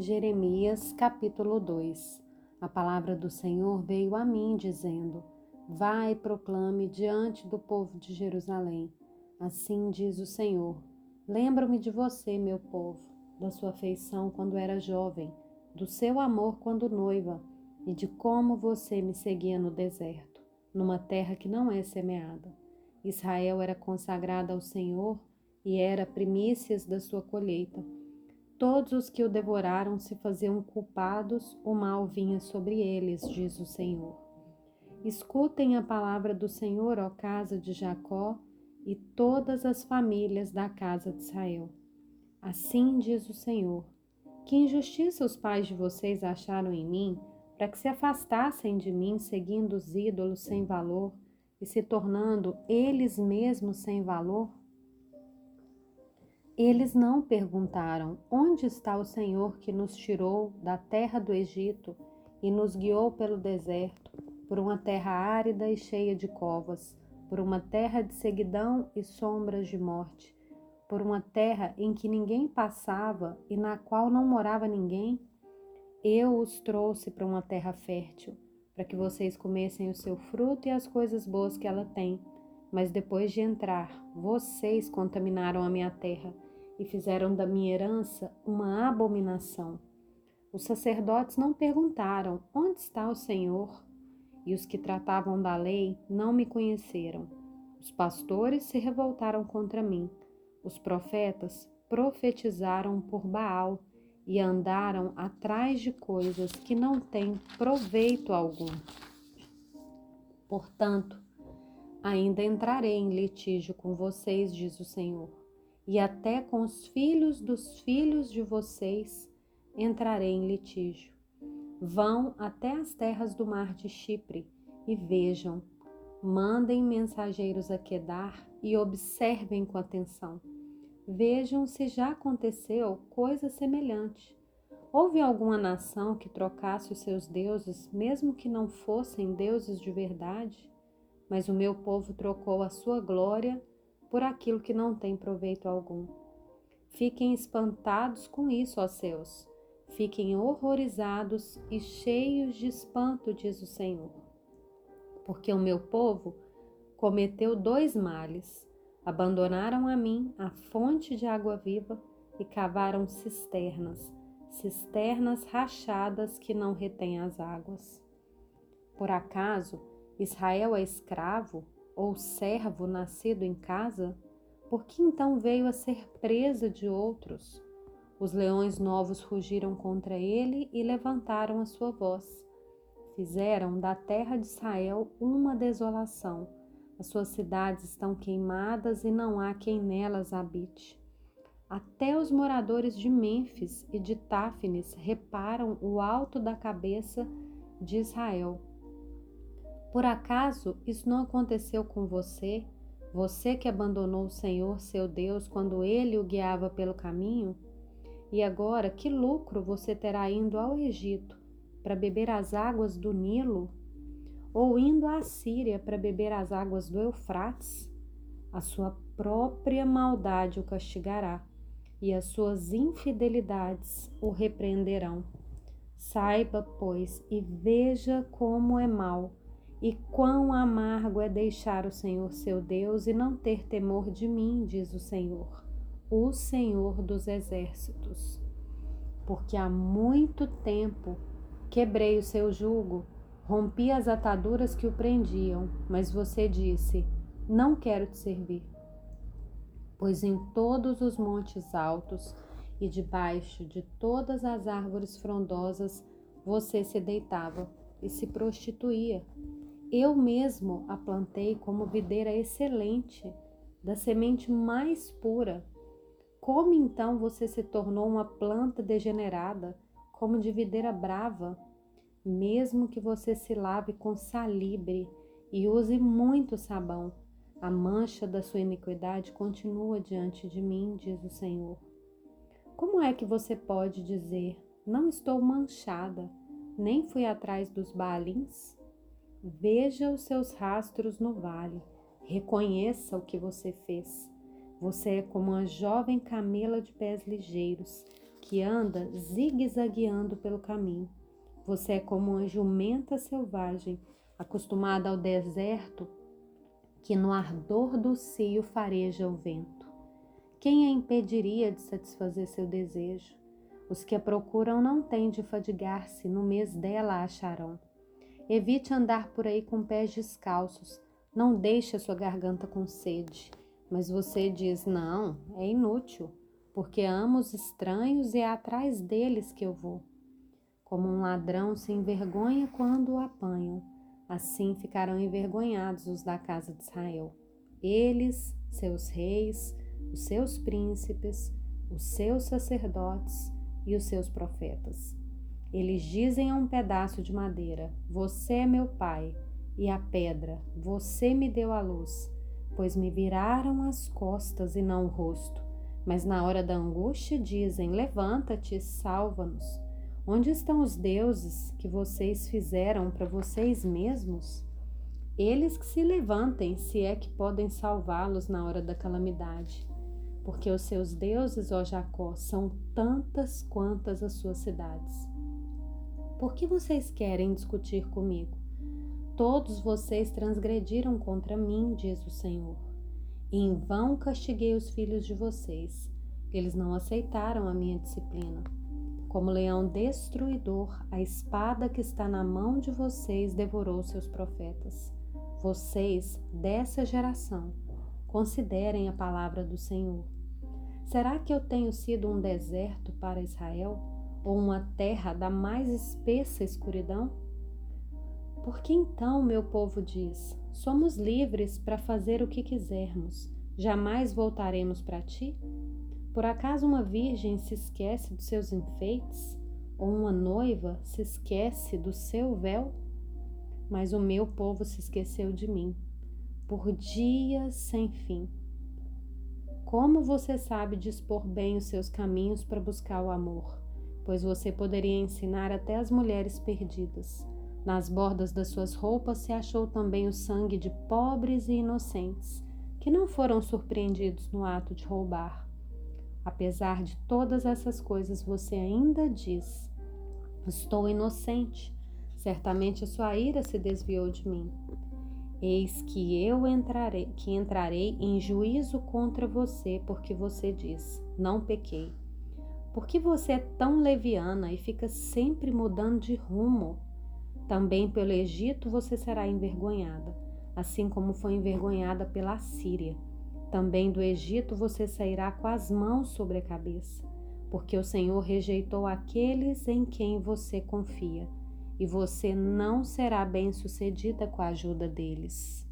Jeremias capítulo 2 A palavra do Senhor veio a mim, dizendo: Vai e proclame diante do povo de Jerusalém. Assim diz o Senhor: Lembro-me de você, meu povo, da sua afeição quando era jovem, do seu amor quando noiva, e de como você me seguia no deserto, numa terra que não é semeada. Israel era consagrada ao Senhor e era primícias da sua colheita. Todos os que o devoraram se faziam culpados, o mal vinha sobre eles, diz o Senhor. Escutem a palavra do Senhor, ó casa de Jacó, e todas as famílias da casa de Israel. Assim diz o Senhor: Que injustiça os pais de vocês acharam em mim, para que se afastassem de mim, seguindo os ídolos sem valor e se tornando eles mesmos sem valor? Eles não perguntaram: Onde está o Senhor que nos tirou da terra do Egito e nos guiou pelo deserto, por uma terra árida e cheia de covas, por uma terra de seguidão e sombras de morte, por uma terra em que ninguém passava e na qual não morava ninguém? Eu os trouxe para uma terra fértil, para que vocês comessem o seu fruto e as coisas boas que ela tem. Mas depois de entrar, vocês contaminaram a minha terra e fizeram da minha herança uma abominação. Os sacerdotes não perguntaram: Onde está o Senhor? E os que tratavam da lei não me conheceram. Os pastores se revoltaram contra mim. Os profetas profetizaram por Baal e andaram atrás de coisas que não têm proveito algum. Portanto, ainda entrarei em litígio com vocês, diz o Senhor e até com os filhos dos filhos de vocês entrarei em litígio. Vão até as terras do mar de Chipre e vejam, mandem mensageiros a Quedar e observem com atenção. Vejam se já aconteceu coisa semelhante. Houve alguma nação que trocasse os seus deuses, mesmo que não fossem deuses de verdade? Mas o meu povo trocou a sua glória por aquilo que não tem proveito algum. Fiquem espantados com isso, ó céus. Fiquem horrorizados e cheios de espanto, diz o Senhor. Porque o meu povo cometeu dois males. Abandonaram a mim a fonte de água viva e cavaram cisternas, cisternas rachadas que não retêm as águas. Por acaso Israel é escravo ou servo nascido em casa, por que então veio a ser presa de outros? Os leões novos rugiram contra ele e levantaram a sua voz. Fizeram da terra de Israel uma desolação. As suas cidades estão queimadas e não há quem nelas habite. Até os moradores de Mênfis e de Táfnis reparam o alto da cabeça de Israel por acaso isso não aconteceu com você? Você que abandonou o Senhor, seu Deus, quando ele o guiava pelo caminho? E agora, que lucro você terá indo ao Egito para beber as águas do Nilo? Ou indo à Síria para beber as águas do Eufrates? A sua própria maldade o castigará, e as suas infidelidades o repreenderão. Saiba, pois, e veja como é mal e quão amargo é deixar o Senhor seu Deus e não ter temor de mim, diz o Senhor, o Senhor dos exércitos. Porque há muito tempo quebrei o seu jugo, rompi as ataduras que o prendiam, mas você disse: Não quero te servir. Pois em todos os montes altos e debaixo de todas as árvores frondosas você se deitava e se prostituía eu mesmo a plantei como videira excelente, da semente mais pura. Como então você se tornou uma planta degenerada, como de videira brava? Mesmo que você se lave com salibre e use muito sabão, a mancha da sua iniquidade continua diante de mim, diz o Senhor. Como é que você pode dizer: Não estou manchada, nem fui atrás dos balins? Veja os seus rastros no vale, reconheça o que você fez. Você é como uma jovem camela de pés ligeiros, que anda zigue-zagueando pelo caminho. Você é como uma jumenta selvagem, acostumada ao deserto, que no ardor do cio fareja o vento. Quem a impediria de satisfazer seu desejo? Os que a procuram não têm de fadigar-se, no mês dela a acharão. Evite andar por aí com pés descalços, não deixe a sua garganta com sede. Mas você diz: não, é inútil, porque amo os estranhos e é atrás deles que eu vou. Como um ladrão se envergonha quando o apanham, assim ficarão envergonhados os da casa de Israel. Eles, seus reis, os seus príncipes, os seus sacerdotes e os seus profetas. Eles dizem a um pedaço de madeira: Você é meu pai, e a pedra: Você me deu a luz pois me viraram as costas e não o rosto. Mas na hora da angústia dizem: Levanta-te, salva-nos. Onde estão os deuses que vocês fizeram para vocês mesmos? Eles que se levantem, se é que podem salvá-los na hora da calamidade. Porque os seus deuses, ó Jacó, são tantas quantas as suas cidades. Por que vocês querem discutir comigo? Todos vocês transgrediram contra mim, diz o Senhor. Em vão castiguei os filhos de vocês. Eles não aceitaram a minha disciplina. Como leão destruidor, a espada que está na mão de vocês devorou seus profetas. Vocês, dessa geração, considerem a palavra do Senhor. Será que eu tenho sido um deserto para Israel ou uma terra da mais espessa escuridão? Por que então meu povo diz: Somos livres para fazer o que quisermos, jamais voltaremos para ti? Por acaso uma virgem se esquece dos seus enfeites? Ou uma noiva se esquece do seu véu? Mas o meu povo se esqueceu de mim, por dias sem fim. Como você sabe dispor bem os seus caminhos para buscar o amor? Pois você poderia ensinar até as mulheres perdidas nas bordas das suas roupas se achou também o sangue de pobres e inocentes, que não foram surpreendidos no ato de roubar. Apesar de todas essas coisas, você ainda diz: Estou inocente. Certamente a sua ira se desviou de mim. Eis que eu entrarei, que entrarei em juízo contra você, porque você diz: Não pequei. Por que você é tão leviana e fica sempre mudando de rumo? Também pelo Egito você será envergonhada, assim como foi envergonhada pela Síria. Também do Egito você sairá com as mãos sobre a cabeça, porque o Senhor rejeitou aqueles em quem você confia, e você não será bem-sucedida com a ajuda deles.